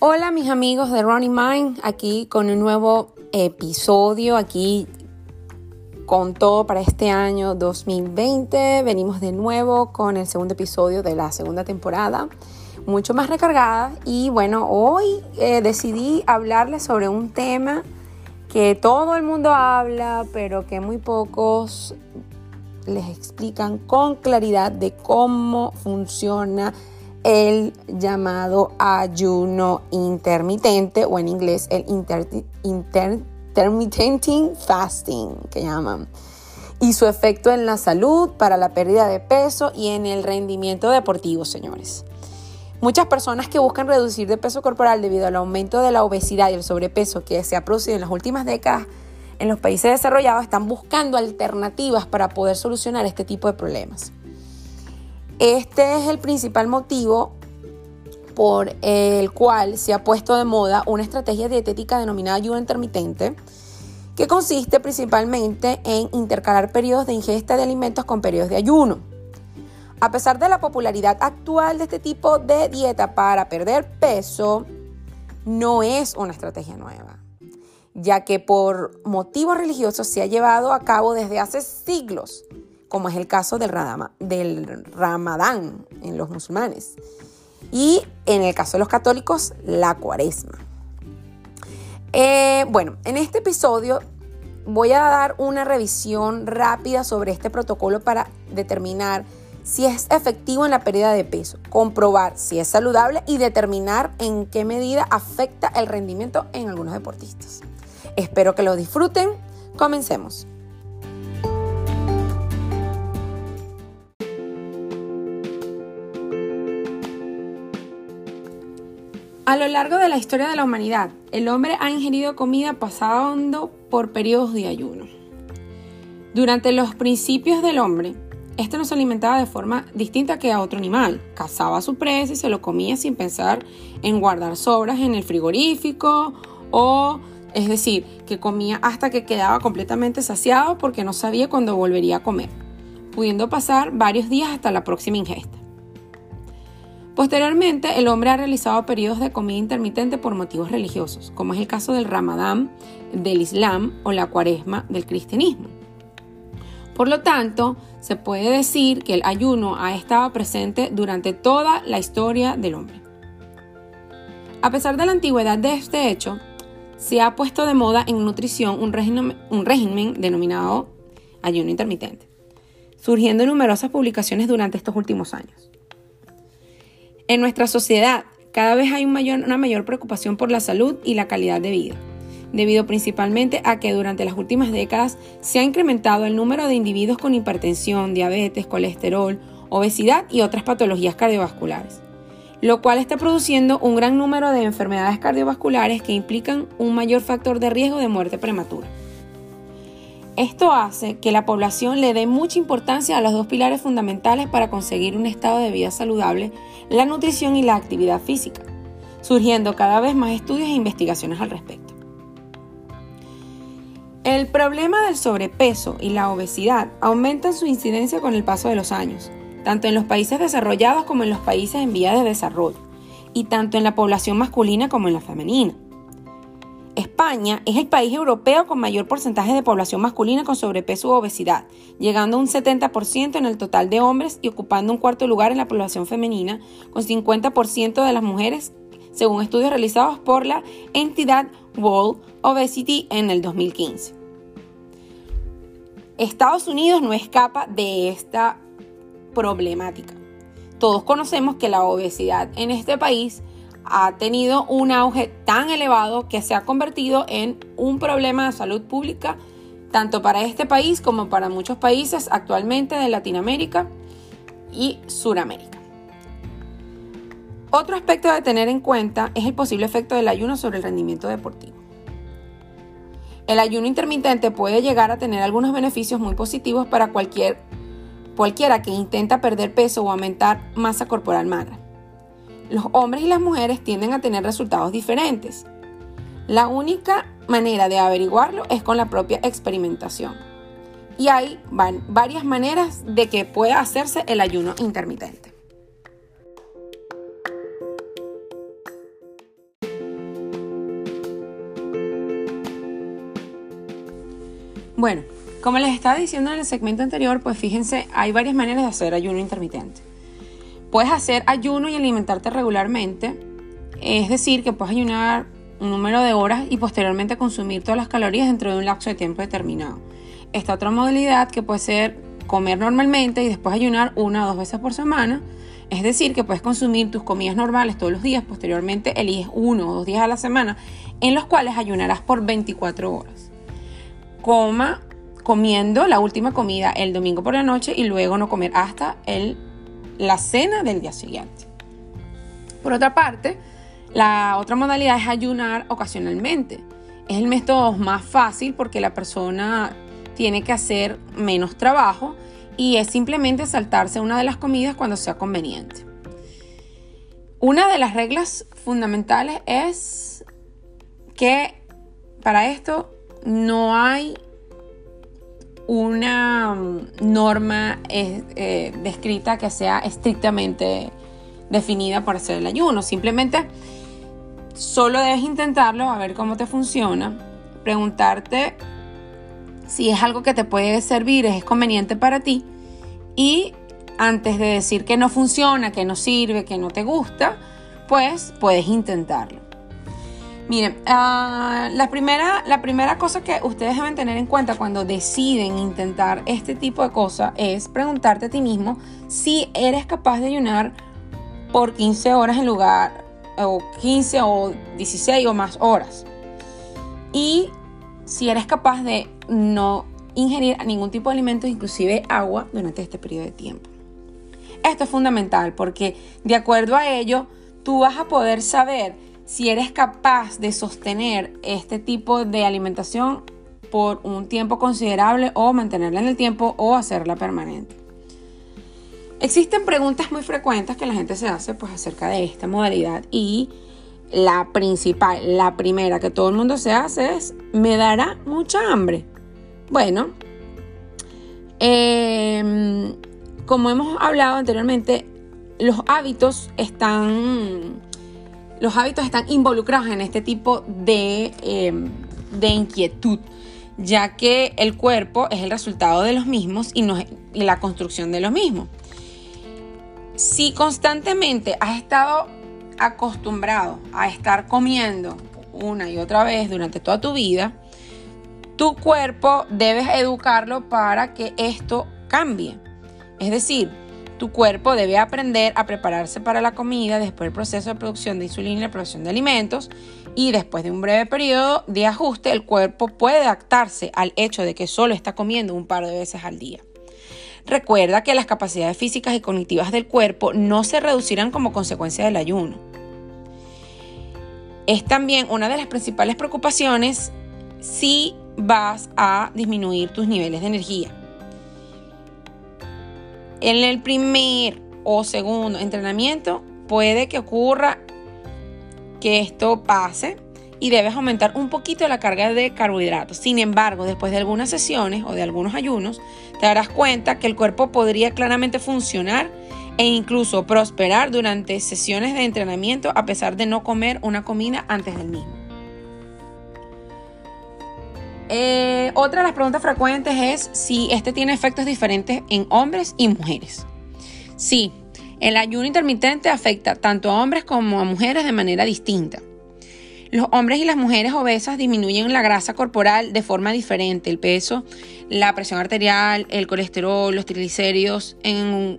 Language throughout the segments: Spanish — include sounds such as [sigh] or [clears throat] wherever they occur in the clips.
Hola mis amigos de Running Mind, aquí con un nuevo episodio, aquí con todo para este año 2020. Venimos de nuevo con el segundo episodio de la segunda temporada, mucho más recargada. Y bueno, hoy eh, decidí hablarles sobre un tema que todo el mundo habla, pero que muy pocos les explican con claridad de cómo funciona el llamado ayuno intermitente o en inglés el intermittent fasting que llaman y su efecto en la salud, para la pérdida de peso y en el rendimiento deportivo, señores. Muchas personas que buscan reducir de peso corporal debido al aumento de la obesidad y el sobrepeso que se ha producido en las últimas décadas en los países desarrollados están buscando alternativas para poder solucionar este tipo de problemas. Este es el principal motivo por el cual se ha puesto de moda una estrategia dietética denominada ayuno intermitente, que consiste principalmente en intercalar periodos de ingesta de alimentos con periodos de ayuno. A pesar de la popularidad actual de este tipo de dieta para perder peso, no es una estrategia nueva, ya que por motivos religiosos se ha llevado a cabo desde hace siglos, como es el caso del, Ramadán en los musulmanes y en el caso de los católicos, la cuaresma. Eh, bueno, en este episodio voy a dar una revisión rápida sobre este protocolo para determinar si es efectivo en la pérdida de peso, comprobar si es saludable y determinar en qué medida afecta el rendimiento en algunos deportistas. Espero que lo disfruten. Comencemos. A lo largo de la historia de la humanidad, el hombre ha ingerido comida pasando por periodos de ayuno. Durante los principios del hombre, este no se alimentaba de forma distinta que a otro animal. Cazaba a su presa y se lo comía sin pensar en guardar sobras en el frigorífico o, es decir, que comía hasta que quedaba completamente saciado porque no sabía cuándo volvería a comer, pudiendo pasar varios días hasta la próxima ingesta. Posteriormente, el hombre ha realizado periodos de comida intermitente por motivos religiosos, como es el caso del Ramadán del Islam o la Cuaresma del cristianismo. Por lo tanto, se puede decir que el ayuno ha estado presente durante toda la historia del hombre. A pesar de la antigüedad de este hecho, se ha puesto de moda en nutrición un régimen, un régimen denominado ayuno intermitente, surgiendo numerosas publicaciones durante estos últimos años. En nuestra sociedad, cada vez hay una mayor preocupación por la salud y la calidad de vida, debido principalmente a que durante las últimas décadas se ha incrementado el número de individuos con hipertensión, diabetes, colesterol, obesidad y otras patologías cardiovasculares, lo cual está produciendo un gran número de enfermedades cardiovasculares que implican un mayor factor de riesgo de muerte prematura. Esto hace que la población le dé mucha importancia a los dos pilares fundamentales para conseguir un estado de vida saludable, la nutrición y la actividad física, surgiendo cada vez más estudios e investigaciones al respecto. El problema del sobrepeso y la obesidad aumentan su incidencia con el paso de los años, tanto en los países desarrollados como en los países en vías de desarrollo, y tanto en la población masculina como en la femenina. España es el país europeo con mayor porcentaje de población masculina con sobrepeso u obesidad, llegando a un 70% en el total de hombres y ocupando un cuarto lugar en la población femenina, con 50% de las mujeres, según estudios realizados por la entidad World Obesity en el 2015. Estados Unidos no escapa de esta problemática. Todos conocemos que la obesidad en este país ha tenido un auge tan elevado que se ha convertido en un problema de salud pública tanto para este país como para muchos países actualmente de Latinoamérica y Suramérica. Otro aspecto a tener en cuenta es el posible efecto del ayuno sobre el rendimiento deportivo. El ayuno intermitente puede llegar a tener algunos beneficios muy positivos para cualquier, cualquiera que intenta perder peso o aumentar masa corporal magra los hombres y las mujeres tienden a tener resultados diferentes. La única manera de averiguarlo es con la propia experimentación. Y hay varias maneras de que pueda hacerse el ayuno intermitente. Bueno, como les estaba diciendo en el segmento anterior, pues fíjense, hay varias maneras de hacer ayuno intermitente. Puedes hacer ayuno y alimentarte regularmente, es decir, que puedes ayunar un número de horas y posteriormente consumir todas las calorías dentro de un lapso de tiempo determinado. Esta otra modalidad que puede ser comer normalmente y después ayunar una o dos veces por semana, es decir, que puedes consumir tus comidas normales todos los días, posteriormente eliges uno o dos días a la semana en los cuales ayunarás por 24 horas. Coma comiendo la última comida el domingo por la noche y luego no comer hasta el, la cena del día siguiente. Por otra parte, la otra modalidad es ayunar ocasionalmente. Es el método más fácil porque la persona tiene que hacer menos trabajo y es simplemente saltarse una de las comidas cuando sea conveniente. Una de las reglas fundamentales es que para esto no hay una mm, norma eh, descrita que sea estrictamente definida para hacer el ayuno. Simplemente solo debes intentarlo a ver cómo te funciona, preguntarte si es algo que te puede servir, es conveniente para ti y antes de decir que no funciona, que no sirve, que no te gusta, pues puedes intentarlo. Miren, ah, la, primera, la primera cosa que ustedes deben tener en cuenta cuando deciden intentar este tipo de cosas es preguntarte a ti mismo si eres capaz de ayunar por 15 horas en lugar, o 15 o 16 o más horas. Y si eres capaz de no ingerir ningún tipo de alimento, inclusive agua, durante este periodo de tiempo. Esto es fundamental porque de acuerdo a ello, tú vas a poder saber si eres capaz de sostener este tipo de alimentación por un tiempo considerable o mantenerla en el tiempo o hacerla permanente. Existen preguntas muy frecuentes que la gente se hace pues acerca de esta modalidad y la principal, la primera que todo el mundo se hace es, ¿me dará mucha hambre? Bueno, em, como hemos hablado anteriormente, los hábitos están los hábitos están involucrados en este tipo de, em, de inquietud, ya que el cuerpo es el resultado de los mismos y, no, y la construcción de los mismos. Si constantemente has estado acostumbrado a estar comiendo una y otra vez durante toda tu vida, tu cuerpo debes educarlo para que esto cambie. Es decir, tu cuerpo debe aprender a prepararse para la comida después del proceso de producción de insulina y la producción de alimentos y después de un breve periodo de ajuste el cuerpo puede adaptarse al hecho de que solo está comiendo un par de veces al día. Recuerda que las capacidades físicas y cognitivas del cuerpo no se reducirán como consecuencia del ayuno. Es también una de las principales preocupaciones si vas a disminuir tus niveles de energía. En el primer o segundo entrenamiento puede que ocurra que esto pase y debes aumentar un poquito la carga de carbohidratos. Sin embargo, después de algunas sesiones o de algunos ayunos, te darás cuenta que el cuerpo podría claramente funcionar e incluso prosperar durante sesiones de entrenamiento a pesar de no comer una comida antes del mismo. Eh, otra de las preguntas frecuentes es si este tiene efectos diferentes en hombres y mujeres. Sí, el ayuno intermitente afecta tanto a hombres como a mujeres de manera distinta. Los hombres y las mujeres obesas disminuyen la grasa corporal de forma diferente, el peso, la presión arterial, el colesterol, los triglicéridos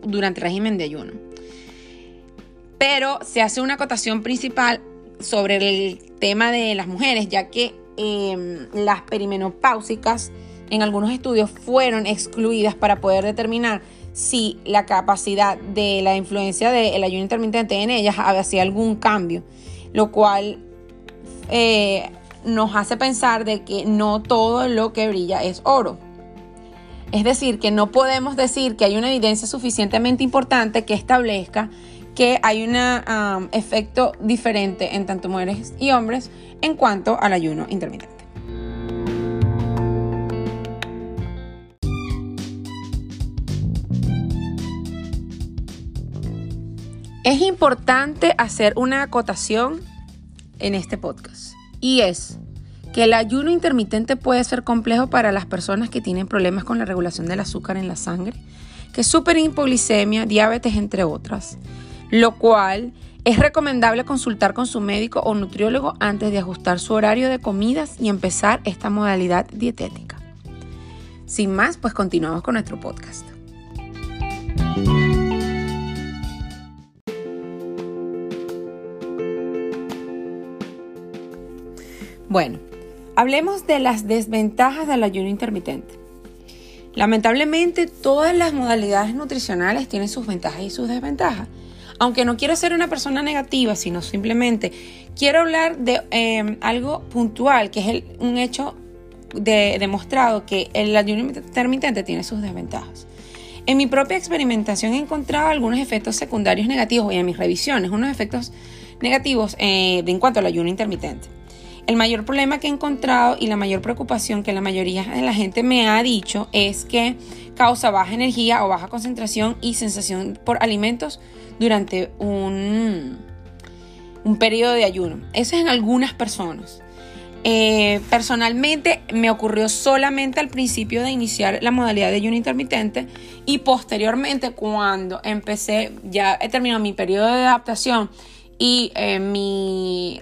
durante el régimen de ayuno. Pero se hace una acotación principal sobre el tema de las mujeres, ya que Em, las perimenopáusicas en algunos estudios fueron excluidas para poder determinar si la capacidad de la influencia del ayuno intermitente en ellas hacía algún cambio, lo cual eh, nos hace pensar de que no todo lo que brilla es oro. Es decir, que no podemos decir que hay una evidencia suficientemente importante que establezca que hay un efecto diferente en tanto mujeres y hombres en cuanto al ayuno intermitente. Es importante hacer una acotación en este podcast y es que el ayuno intermitente puede ser complejo para las personas que tienen problemas con la regulación del azúcar en la sangre, que es súper hipoglicemia, diabetes, entre otras, lo cual es recomendable consultar con su médico o nutriólogo antes de ajustar su horario de comidas y empezar esta modalidad dietética. Sin más, pues continuamos con nuestro podcast. Bueno, hablemos de las desventajas del ayuno intermitente. Lamentablemente, todas las modalidades nutricionales tienen sus ventajas y sus desventajas. Aunque no quiero ser una persona negativa, sino simplemente quiero hablar de em, algo puntual, que es un hecho demostrado que el ayuno intermitente tiene sus desventajas. En mi propia experimentación he encontrado algunos efectos secundarios negativos y en mis revisiones, unos efectos negativos eh, en cuanto al ayuno intermitente. El mayor problema que he encontrado y la mayor preocupación que la mayoría de la gente me ha dicho es que causa baja energía o baja concentración y sensación por alimentos durante un, un periodo de ayuno. Eso es en algunas personas. Eh, personalmente me ocurrió solamente al principio de iniciar la modalidad de ayuno intermitente y posteriormente cuando empecé, ya he terminado mi periodo de adaptación y eh, mi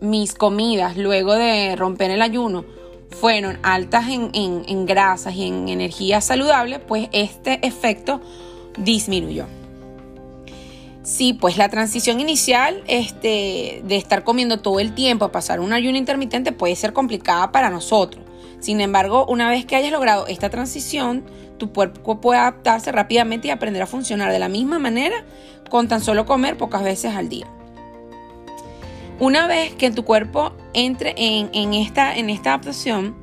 mis comidas luego de romper el ayuno fueron altas en, grasas y en energía saludable, pues este efecto disminuyó. Sí, pues la transición inicial este, de estar comiendo todo el tiempo a pasar un ayuno intermitente puede ser complicada para nosotros. Sin embargo, una vez que hayas logrado esta transición, tu cuerpo puede adaptarse rápidamente y aprender a funcionar de la misma manera con tan solo comer pocas veces al día. Una vez que tu cuerpo entre en, esta, adaptación,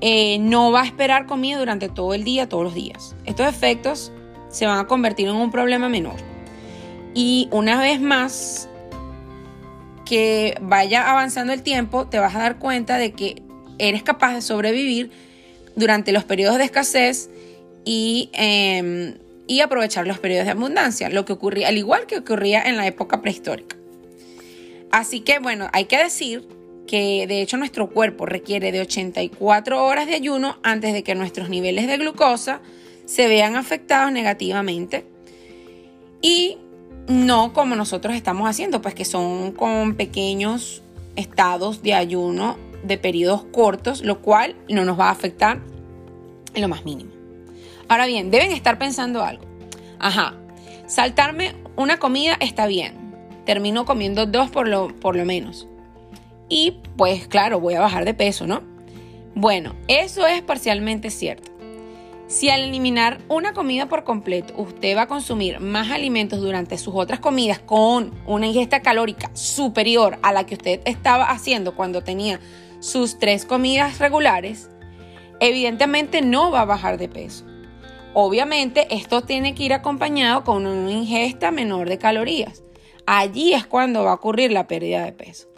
eh, no va a esperar comida durante todo el día, todos los días. Estos efectos se van a convertir en un problema menor. Y una vez más que vaya avanzando el tiempo, te vas a dar cuenta de que eres capaz de sobrevivir durante los periodos de escasez y, em, y aprovechar los periodos de abundancia, lo que ocurría, al igual que ocurría en la época prehistórica. Así que bueno, hay que decir que de hecho nuestro cuerpo requiere de 84 horas de ayuno antes de que nuestros niveles de glucosa se vean afectados negativamente. Y no como nosotros estamos haciendo, pues que son con pequeños estados de ayuno de periodos cortos, lo cual no nos va a afectar en lo más mínimo. Ahora bien, deben estar pensando algo. Ajá, saltarme una comida está bien, termino comiendo dos por lo, por lo menos. Y pues claro, voy a bajar de peso, ¿no? Bueno, eso es parcialmente cierto. Si al eliminar una comida por completo usted va a consumir más alimentos durante sus otras comidas con una ingesta calórica superior a la que usted estaba haciendo cuando tenía sus tres comidas regulares, evidentemente no va a bajar de peso. Obviamente esto tiene que ir acompañado con una ingesta menor de calorías allí es cuando va a ocurrir la pérdida de peso.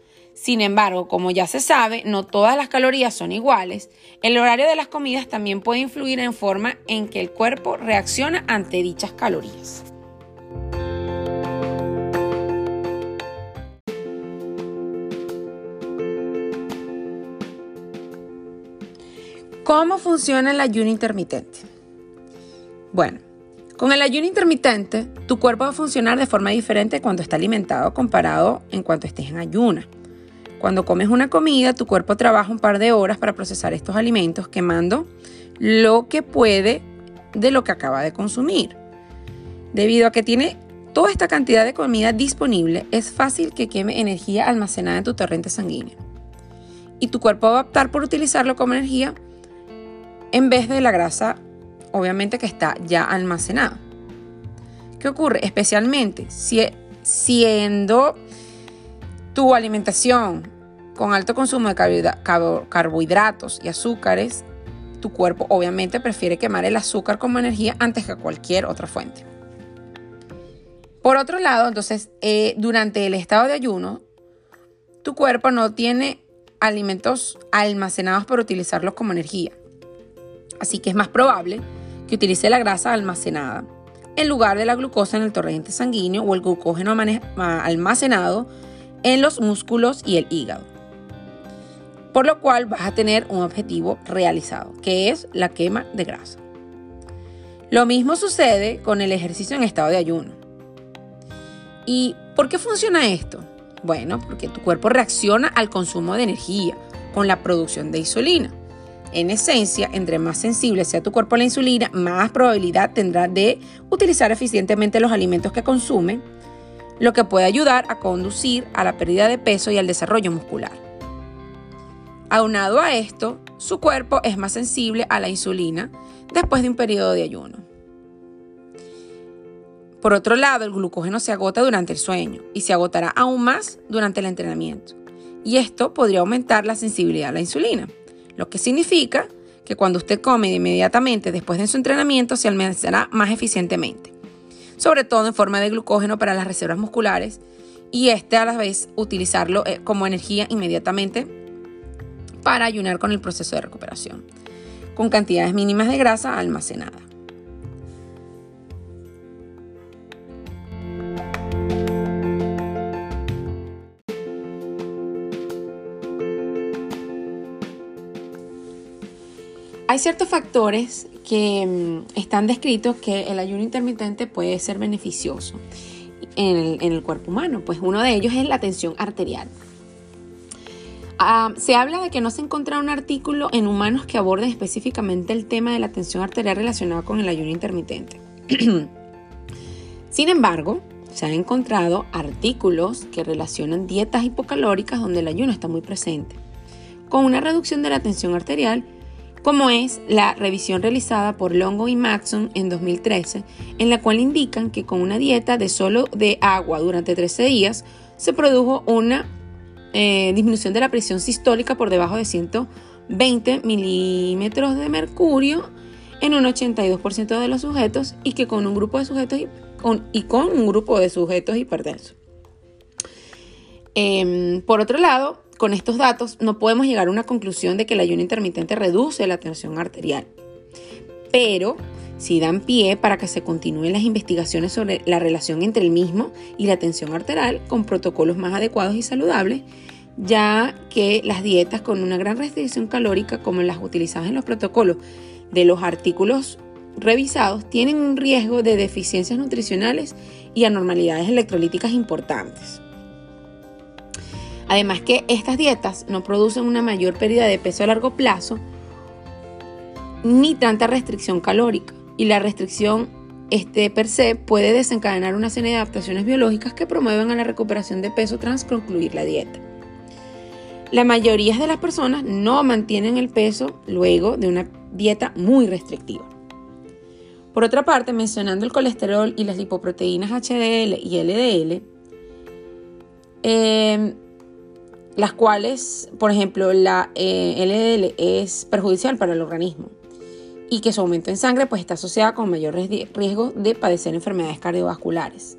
Sin embargo, como ya se sabe, no todas las calorías son iguales. El horario de las comidas también puede influir en forma en que el cuerpo reacciona ante dichas calorías. ¿Cómo funciona el ayuno intermitente? Bueno, con el ayuno intermitente, tu cuerpo va a funcionar de forma diferente cuando está alimentado comparado en cuanto estés en ayuna. Cuando comes una comida, tu cuerpo trabaja un par de horas para procesar estos alimentos, quemando lo que puede de lo que acaba de consumir. Debido a que tiene toda esta cantidad de comida disponible, es fácil que queme energía almacenada en tu torrente sanguíneo. Y tu cuerpo va a optar por utilizarlo como energía en vez de la grasa obviamente que está ya almacenado. ¿Qué ocurre? Especialmente si, siendo tu alimentación con alto consumo de carbohidratos y azúcares, tu cuerpo obviamente prefiere quemar el azúcar como energía antes que cualquier otra fuente. Por otro lado, entonces, eh, durante el estado de ayuno, tu cuerpo no tiene alimentos almacenados para utilizarlos como energía. Así que es más probable que utilice la grasa almacenada en lugar de la glucosa en el torrente sanguíneo o el glucógeno almacenado en los músculos y el hígado. Por lo cual vas a tener un objetivo realizado, que es la quema de grasa. Lo mismo sucede con el ejercicio en estado de ayuno. ¿Y por qué funciona esto? Bueno, porque tu cuerpo reacciona al consumo de energía con la producción de insulina. En esencia, entre más sensible sea tu cuerpo a la insulina, más probabilidad tendrá de utilizar eficientemente los alimentos que consume, lo que puede ayudar a conducir a la pérdida de peso y al desarrollo muscular. Aunado a esto, su cuerpo es más sensible a la insulina después de un periodo de ayuno. Por otro lado, el glucógeno se agota durante el sueño y se agotará aún más durante el entrenamiento. Y esto podría aumentar la sensibilidad a la insulina lo que significa que cuando usted come inmediatamente después de su entrenamiento se almacenará más eficientemente, sobre todo en forma de glucógeno para las reservas musculares y este a la vez utilizarlo eh, como energía inmediatamente para ayunar con el proceso de recuperación, con cantidades mínimas de grasa almacenada. Hay ciertos factores que mm, están descritos que el ayuno intermitente puede ser beneficioso en el, cuerpo humano. Pues uno de ellos es la tensión arterial. Ah, se habla de que no se encontrado un artículo en humanos que aborde específicamente el tema de la tensión arterial relacionada con el ayuno intermitente. [clears throat] Sin embargo, se han encontrado artículos que relacionan dietas hipocalóricas donde el ayuno está muy presente, con una reducción de la tensión arterial como es la revisión realizada por Longo y Maxon en 2013, en la cual indican que con una dieta de solo de agua durante 13 días se produjo una eh, disminución de la presión sistólica por debajo de 120 milímetros de mercurio en un 82% de los sujetos y que con un grupo de sujetos con, y con un grupo de sujetos hipertensos. Em, por otro lado, con estos datos no podemos llegar a una conclusión de que el ayuno intermitente reduce la tensión arterial. Pero sí dan pie para que se continúen las investigaciones sobre la relación entre el mismo y la tensión arterial con protocolos más adecuados y saludables, ya que las dietas con una gran restricción calórica como las utilizadas en los protocolos de los artículos revisados tienen un riesgo de deficiencias nutricionales y anormalidades electrolíticas importantes. Además que estas dietas no producen una mayor pérdida de peso a largo plazo ni tanta restricción calórica y la restricción este per se puede desencadenar una serie de adaptaciones biológicas que promueven a la recuperación de peso tras concluir la dieta. La mayoría de las personas no mantienen el peso luego de una dieta muy restrictiva. Por otra parte, mencionando el colesterol y las lipoproteínas HDL y LDL, eh, las cuales, por ejemplo, la eh, LDL es perjudicial para el organismo y que su aumento en sangre pues, está asociada con mayor riesgo de padecer enfermedades cardiovasculares.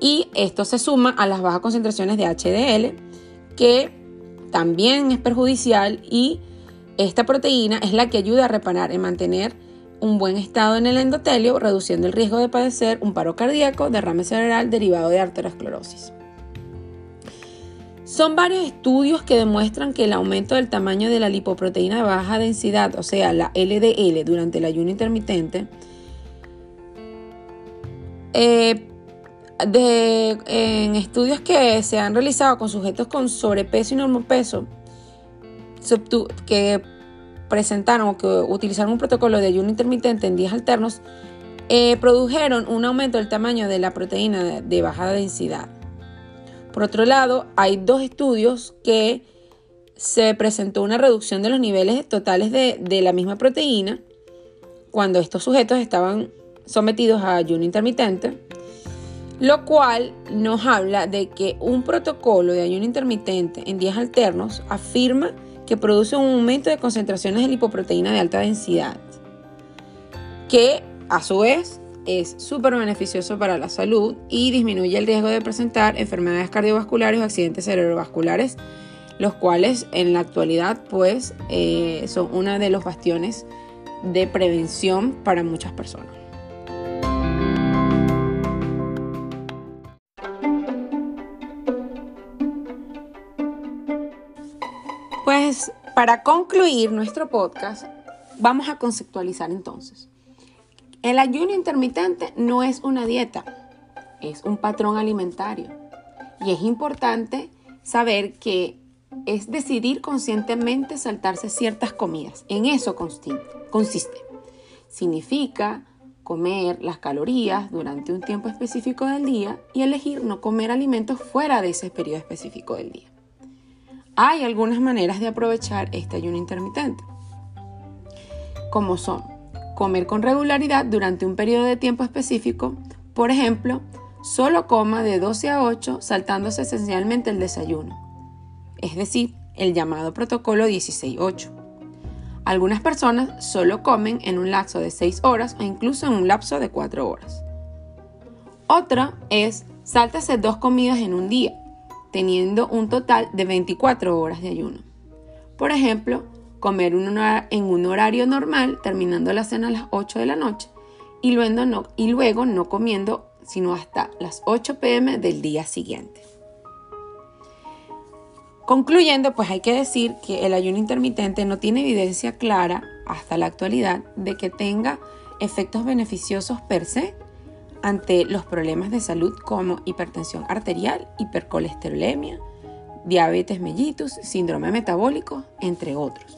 Y esto se suma a las bajas concentraciones de HDL, que también es perjudicial y esta proteína es la que ayuda a reparar y mantener un buen estado en el endotelio, reduciendo el riesgo de padecer un paro cardíaco, derrame cerebral derivado de arteriosclerosis. Son varios estudios que demuestran que el aumento del tamaño de la lipoproteína de baja densidad, o sea, la LDL, durante el ayuno intermitente, eh, en estudios que se han realizado con sujetos con sobrepeso y normopeso, que presentaron o que utilizaron un protocolo de ayuno intermitente en días alternos, eh, produjeron un aumento del tamaño de la proteína de baja densidad. Por otro lado, hay dos estudios que se presentó una reducción de los niveles totales de, la misma proteína cuando estos sujetos estaban sometidos a ayuno intermitente, lo cual nos habla de que un protocolo de ayuno intermitente en días alternos afirma que produce un aumento de concentraciones de lipoproteína de alta densidad, que a su vez es súper beneficioso para la salud y disminuye el riesgo de presentar enfermedades cardiovasculares o accidentes cerebrovasculares, los cuales en la actualidad pues eh, son una de los bastiones de prevención para muchas personas. Pues para concluir nuestro podcast, vamos a conceptualizar entonces. El ayuno intermitente no es una dieta, es un patrón alimentario. Y es importante saber que es decidir conscientemente saltarse ciertas comidas. En eso consiste. Significa comer las calorías durante un tiempo específico del día y elegir no comer alimentos fuera de ese periodo específico del día. Hay algunas maneras de aprovechar este ayuno intermitente, como son comer con regularidad durante un periodo de tiempo específico, por ejemplo, solo coma de 12 a 8 saltándose esencialmente el desayuno, es decir, el llamado protocolo 16-8. Algunas personas solo comen en un lapso de 6 horas o incluso en un lapso de 4 horas. Otra es sáltase dos comidas en un día, teniendo un total de 24 horas de ayuno. Por ejemplo, comer en un horario normal, terminando la cena a las 8 de la noche, y luego no, comiendo sino hasta las 8 pm del día siguiente. Concluyendo, pues hay que decir que el ayuno intermitente no tiene evidencia clara hasta la actualidad de que tenga efectos beneficiosos per se ante los problemas de salud como hipertensión arterial, hipercolesterolemia, diabetes mellitus, síndrome metabólico, entre otros.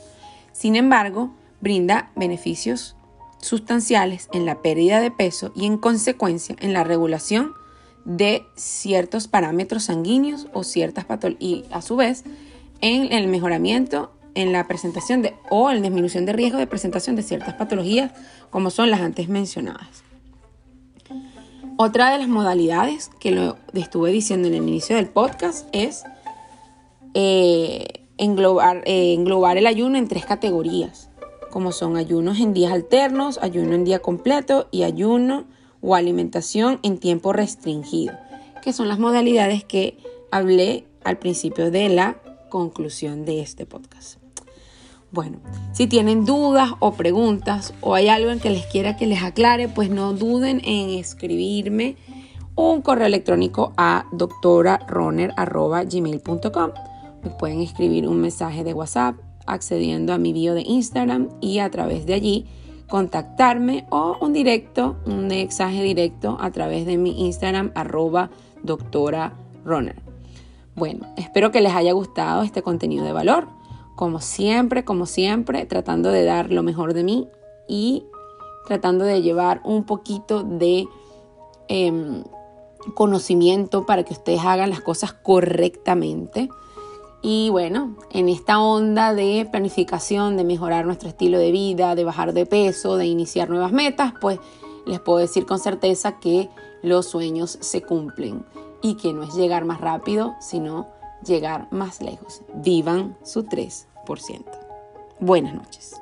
Sin embargo, brinda beneficios sustanciales en la pérdida de peso y en consecuencia en la regulación de ciertos parámetros sanguíneos o ciertas patologías y a su vez en el mejoramiento en la presentación de o en disminución de riesgo de presentación de ciertas patologías como son las antes mencionadas. Otra de las modalidades que lo estuve diciendo en el inicio del podcast es eh, englobar, eh, englobar el ayuno en tres categorías, como son ayunos en días alternos, ayuno en día completo y ayuno o alimentación en tiempo restringido, que son las modalidades que hablé al principio de la conclusión de este podcast. Bueno, si tienen dudas o preguntas o hay algo en que les quiera que les aclare, pues no duden en escribirme un correo electrónico a doctoraroner.gmail.com. Pueden escribir un mensaje de WhatsApp accediendo a mi bio de Instagram y a través de allí contactarme o un directo, un mensaje directo a través de mi Instagram arroba doctora Bueno, espero que les haya gustado este contenido de valor como siempre, como siempre, tratando de dar lo mejor de mí y tratando de llevar un poquito de em, conocimiento para que ustedes hagan las cosas correctamente. Y bueno, en esta onda de planificación, de mejorar nuestro estilo de vida, de bajar de peso, de iniciar nuevas metas, pues les puedo decir con certeza que los sueños se cumplen y que no es llegar más rápido, sino llegar más lejos. Vivan su 3%. Buenas noches.